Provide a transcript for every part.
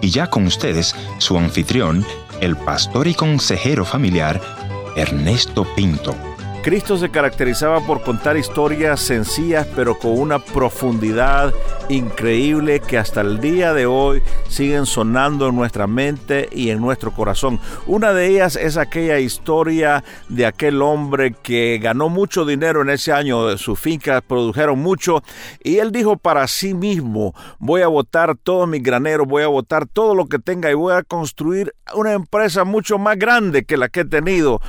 Y ya con ustedes, su anfitrión, el pastor y consejero familiar, Ernesto Pinto. Cristo se caracterizaba por contar historias sencillas pero con una profundidad increíble que hasta el día de hoy siguen sonando en nuestra mente y en nuestro corazón. Una de ellas es aquella historia de aquel hombre que ganó mucho dinero en ese año, sus fincas produjeron mucho y él dijo para sí mismo, voy a botar todos mis graneros, voy a botar todo lo que tenga y voy a construir una empresa mucho más grande que la que he tenido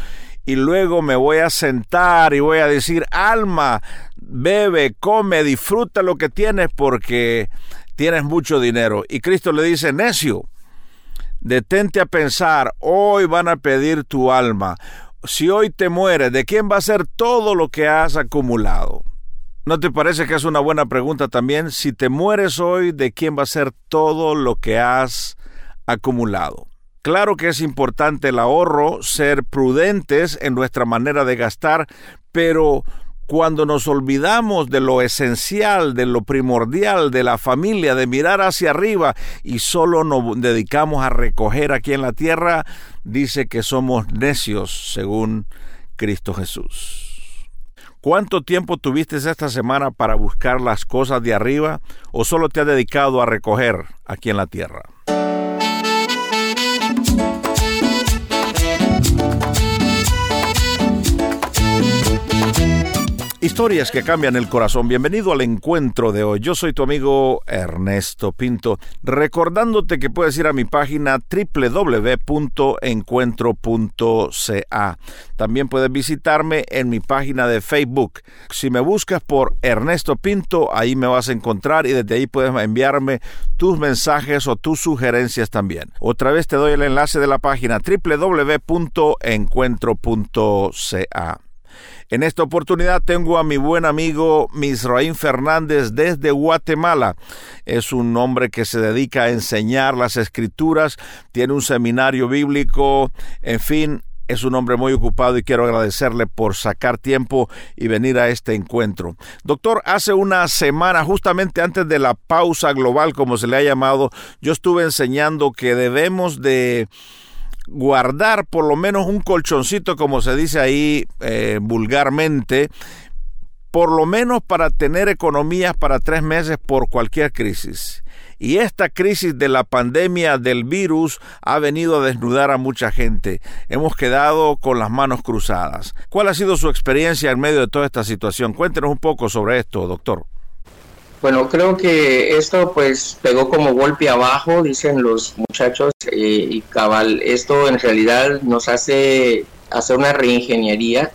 y luego me voy a sentar y voy a decir, alma, bebe, come, disfruta lo que tienes porque tienes mucho dinero. Y Cristo le dice, necio, detente a pensar, hoy van a pedir tu alma. Si hoy te mueres, ¿de quién va a ser todo lo que has acumulado? ¿No te parece que es una buena pregunta también? Si te mueres hoy, ¿de quién va a ser todo lo que has acumulado? Claro que es importante el ahorro, ser prudentes en nuestra manera de gastar, pero cuando nos olvidamos de lo esencial, de lo primordial, de la familia, de mirar hacia arriba y solo nos dedicamos a recoger aquí en la tierra, dice que somos necios según Cristo Jesús. ¿Cuánto tiempo tuviste esta semana para buscar las cosas de arriba o solo te has dedicado a recoger aquí en la tierra? Historias que cambian el corazón. Bienvenido al encuentro de hoy. Yo soy tu amigo Ernesto Pinto, recordándote que puedes ir a mi página www.encuentro.ca. También puedes visitarme en mi página de Facebook. Si me buscas por Ernesto Pinto, ahí me vas a encontrar y desde ahí puedes enviarme tus mensajes o tus sugerencias también. Otra vez te doy el enlace de la página www.encuentro.ca. En esta oportunidad tengo a mi buen amigo Misraín Fernández desde Guatemala. Es un hombre que se dedica a enseñar las escrituras, tiene un seminario bíblico, en fin, es un hombre muy ocupado y quiero agradecerle por sacar tiempo y venir a este encuentro. Doctor, hace una semana, justamente antes de la pausa global, como se le ha llamado, yo estuve enseñando que debemos de guardar por lo menos un colchoncito, como se dice ahí eh, vulgarmente, por lo menos para tener economías para tres meses por cualquier crisis. Y esta crisis de la pandemia del virus ha venido a desnudar a mucha gente. Hemos quedado con las manos cruzadas. ¿Cuál ha sido su experiencia en medio de toda esta situación? Cuéntenos un poco sobre esto, doctor. Bueno, creo que esto pues pegó como golpe abajo, dicen los muchachos, eh, y cabal, esto en realidad nos hace hacer una reingeniería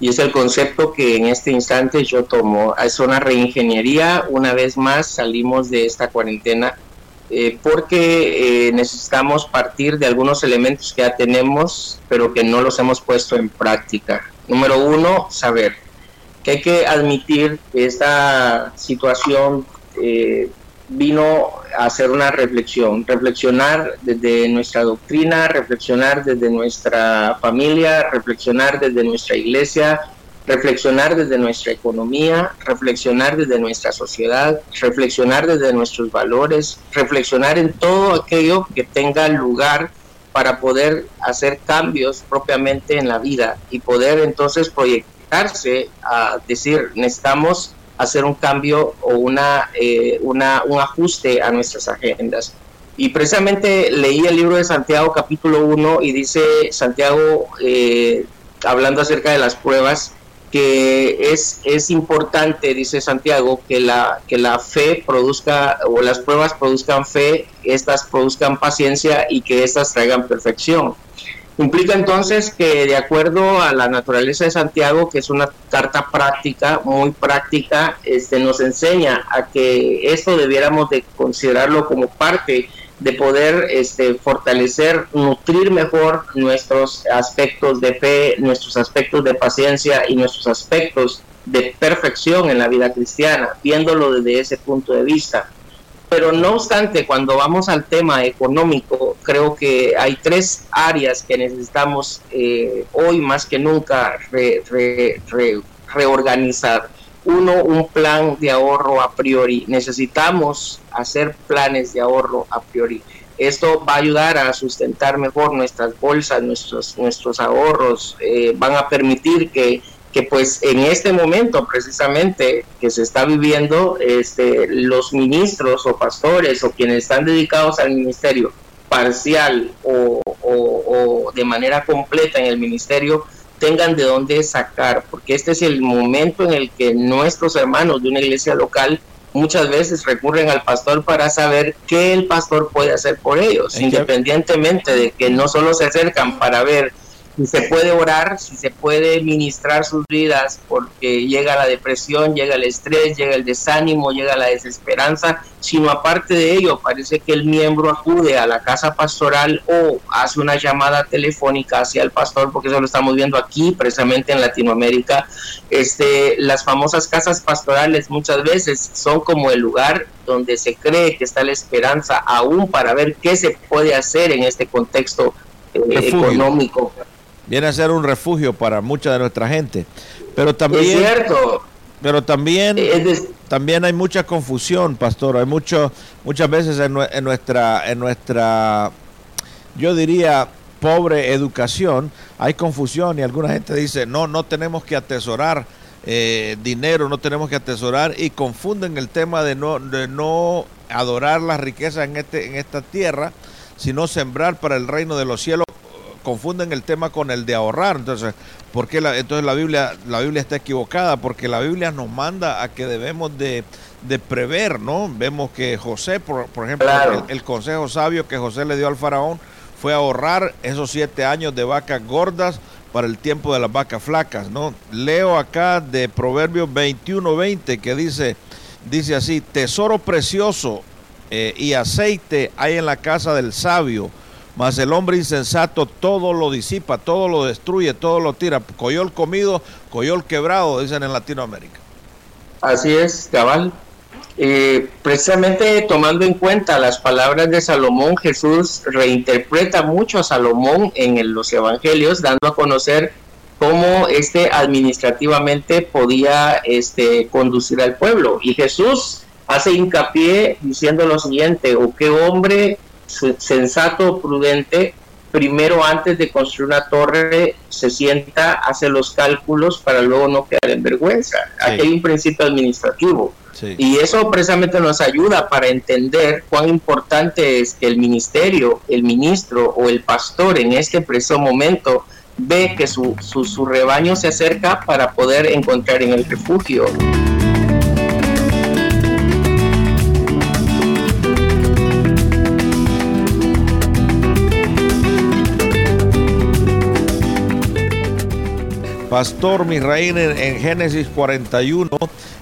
y es el concepto que en este instante yo tomo. Es una reingeniería, una vez más salimos de esta cuarentena eh, porque eh, necesitamos partir de algunos elementos que ya tenemos, pero que no los hemos puesto en práctica. Número uno, saber que hay que admitir que esta situación eh, vino a hacer una reflexión, reflexionar desde nuestra doctrina, reflexionar desde nuestra familia, reflexionar desde nuestra iglesia, reflexionar desde nuestra economía, reflexionar desde nuestra sociedad, reflexionar desde nuestros valores, reflexionar en todo aquello que tenga lugar para poder hacer cambios propiamente en la vida y poder entonces proyectar a decir, necesitamos hacer un cambio o una, eh, una, un ajuste a nuestras agendas. Y precisamente leí el libro de Santiago capítulo 1 y dice Santiago, eh, hablando acerca de las pruebas, que es, es importante, dice Santiago, que la, que la fe produzca, o las pruebas produzcan fe, estas produzcan paciencia y que estas traigan perfección. Implica entonces que de acuerdo a la naturaleza de Santiago, que es una carta práctica, muy práctica, este, nos enseña a que esto debiéramos de considerarlo como parte de poder este, fortalecer, nutrir mejor nuestros aspectos de fe, nuestros aspectos de paciencia y nuestros aspectos de perfección en la vida cristiana, viéndolo desde ese punto de vista. Pero no obstante, cuando vamos al tema económico, creo que hay tres áreas que necesitamos eh, hoy más que nunca reorganizar. uno, un plan de ahorro a priori. Necesitamos hacer planes de ahorro a priori. Esto va a ayudar a sustentar mejor nuestras bolsas, nuestros, nuestros ahorros, eh, van a permitir que, que pues en este momento precisamente que se está viviendo, este, los ministros o pastores o quienes están dedicados al ministerio parcial o, o de manera completa en el ministerio, tengan de dónde sacar, porque este es el momento en el que nuestros hermanos de una iglesia local muchas veces recurren al pastor para saber qué el pastor puede hacer por ellos, independientemente de que no solo se acercan para ver si se puede orar, si se puede ministrar sus vidas, porque llega la depresión, llega el estrés, llega el desánimo, llega la desesperanza, sino aparte de ello, parece que el miembro acude a la casa pastoral o hace una llamada telefónica hacia el pastor, porque eso lo estamos viendo aquí, precisamente en Latinoamérica. Este, las famosas casas pastorales muchas veces son como el lugar donde se cree que está la esperanza aún para ver qué se puede hacer en este contexto eh, económico viene a ser un refugio para mucha de nuestra gente. Pero también, cierto. Pero también, también hay mucha confusión, pastor. Hay mucho, muchas veces en, nuestra, en nuestra, yo diría, pobre educación, hay confusión y alguna gente dice, no, no tenemos que atesorar eh, dinero, no tenemos que atesorar y confunden el tema de no, de no adorar las riquezas en, este, en esta tierra, sino sembrar para el reino de los cielos confunden el tema con el de ahorrar. Entonces, ¿por qué la, entonces la Biblia, la Biblia está equivocada? Porque la Biblia nos manda a que debemos de, prever, ¿no? Vemos que José, por, ejemplo, el, consejo sabio que José le dio al faraón fue ahorrar esos siete años de vacas gordas para el tiempo de las vacas flacas, ¿no? Leo acá de Proverbios 21-20 que dice, dice así, tesoro precioso eh, y aceite hay en la casa del sabio, mas el hombre insensato todo lo disipa, todo lo destruye, todo lo tira. Coyol comido, coyol quebrado, dicen en Latinoamérica. Así es, cabal. Eh, precisamente tomando en cuenta las palabras de Salomón, Jesús reinterpreta mucho a Salomón en los evangelios, dando a conocer cómo este administrativamente podía este, conducir al pueblo. Y Jesús hace hincapié diciendo lo siguiente, o qué hombre sensato, prudente, primero antes de construir una torre se sienta, hace los cálculos para luego no quedar en vergüenza. Aquí hay un principio administrativo. Y eso precisamente nos ayuda para entender cuán importante es que el ministerio, el ministro o el pastor en este preciso momento ve que su, su, su rebaño se acerca para poder encontrar en el refugio. Pastor Misraín, en, en Génesis 41,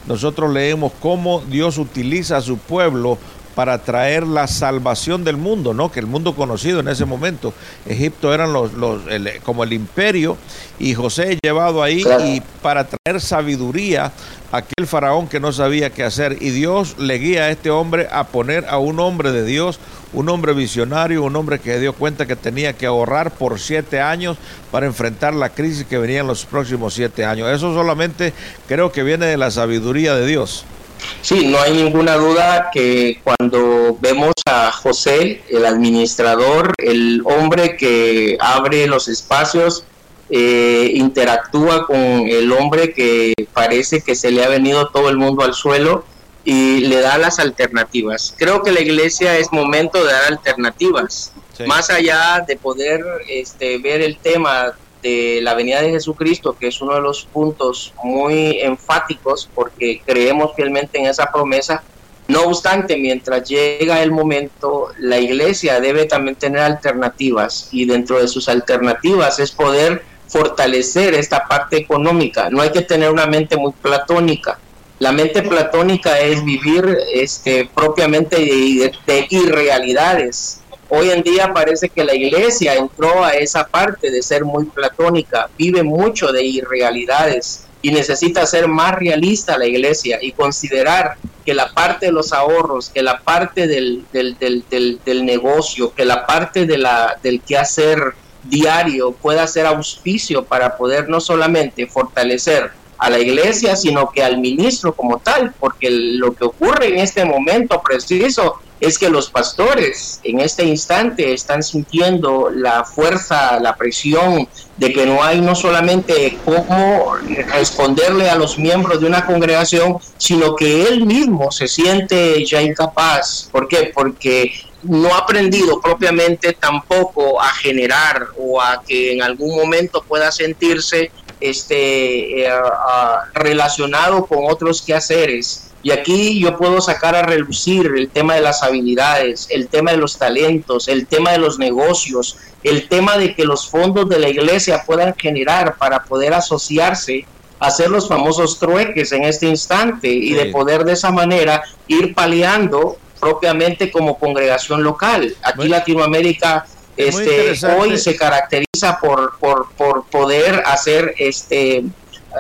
nosotros leemos cómo Dios utiliza a su pueblo para traer la salvación del mundo, ¿no? Que el mundo conocido en ese momento, Egipto eran los, los como el imperio y José llevado ahí y para traer sabiduría aquel faraón que no sabía qué hacer y Dios le guía a este hombre a poner a un hombre de Dios, un hombre visionario, un hombre que dio cuenta que tenía que ahorrar por siete años para enfrentar la crisis que venía en los próximos siete años. Eso solamente creo que viene de la sabiduría de Dios. Sí, no hay ninguna duda que cuando vemos a José, el administrador, el hombre que abre los espacios, eh, interactúa con el hombre que parece que se le ha venido todo el mundo al suelo y le da las alternativas. Creo que la iglesia es momento de dar alternativas, más allá de poder este, ver el tema de la venida de Jesucristo, que es uno de los puntos muy enfáticos porque creemos fielmente en esa promesa. No obstante, mientras llega el momento, la iglesia debe también tener alternativas y dentro de sus alternativas es poder fortalecer esta parte económica. No hay que tener una mente muy platónica. La mente platónica es vivir este, propiamente de, de irrealidades, Hoy en día parece que la iglesia entró a esa parte de ser muy platónica, vive mucho de irrealidades y necesita ser más realista la iglesia y considerar que la parte de los ahorros, que la parte del, del, del, del, negocio, que la parte de la, del quehacer diario pueda ser auspicio para poder no solamente fortalecer a la iglesia, sino que al ministro como tal, porque lo que ocurre en este momento preciso es que los pastores en este instante están sintiendo la fuerza, la presión de que no hay no solamente cómo responderle a los miembros de una congregación, sino que él mismo se siente ya incapaz. ¿Por qué? Porque no ha aprendido propiamente tampoco a generar o a que en algún momento pueda sentirse este, eh, relacionado con otros quehaceres. Y aquí yo puedo sacar a relucir el tema de las habilidades, el tema de los talentos, el tema de los negocios, el tema de que los fondos de la iglesia puedan generar para poder asociarse, hacer los famosos trueques en este instante y de poder de esa manera ir paliando propiamente como congregación local. Aquí Latinoamérica este, hoy se caracteriza por, por, por poder hacer este,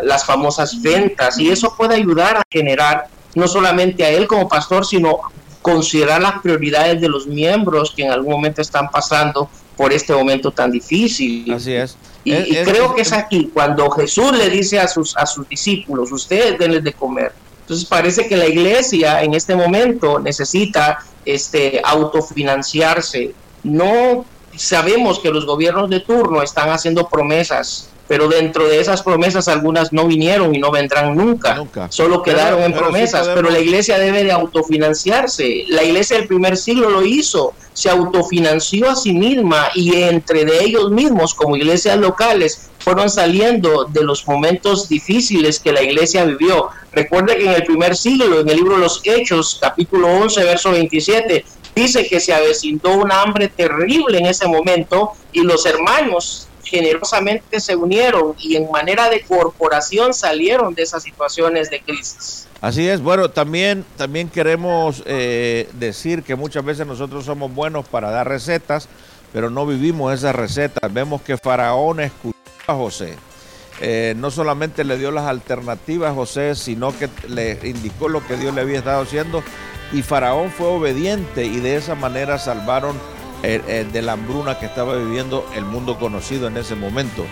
las famosas ventas y eso puede ayudar a generar no solamente a él como pastor, sino considerar las prioridades de los miembros que en algún momento están pasando por este momento tan difícil. Así es. Y, creo que es aquí cuando Jesús le dice a sus, a sus discípulos, ustedes denles de comer. Entonces parece que la iglesia en este momento necesita este, autofinanciarse. No sabemos que los gobiernos de turno están haciendo promesas pero dentro de esas promesas algunas no vinieron y no vendrán nunca, solo quedaron en promesas, pero la iglesia debe de autofinanciarse, la iglesia del primer siglo lo hizo, se autofinanció a sí misma y entre de ellos mismos como iglesias locales fueron saliendo de los momentos difíciles que la iglesia vivió. Recuerde que en el primer siglo, en el libro de los Hechos, capítulo 11, verso 27, dice que se avecinó una hambre terrible en ese momento y los hermanos generosamente se unieron y en manera de corporación salieron de esas situaciones de crisis. Así es, bueno, también, también queremos eh, decir que muchas veces nosotros somos buenos para dar recetas, pero no vivimos esas recetas. Vemos que Faraón escuchó a José. Eh, no solamente le dio las alternativas a José, sino que le indicó lo que Dios le había estado haciendo y Faraón fue obediente y de esa manera salvaron de la hambruna que estaba viviendo el mundo conocido en ese momento.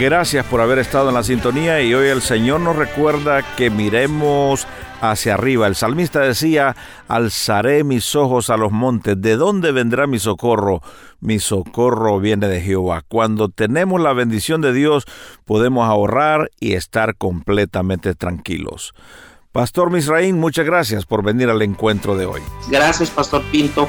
Gracias por haber estado en la sintonía y hoy el Señor nos recuerda que miremos hacia arriba. El salmista decía, alzaré mis ojos a los montes. ¿De dónde vendrá mi socorro? Mi socorro viene de Jehová. Cuando tenemos la bendición de Dios, podemos ahorrar y estar completamente tranquilos. Pastor Misraín, muchas gracias por venir al encuentro de hoy. Gracias, Pastor Pinto.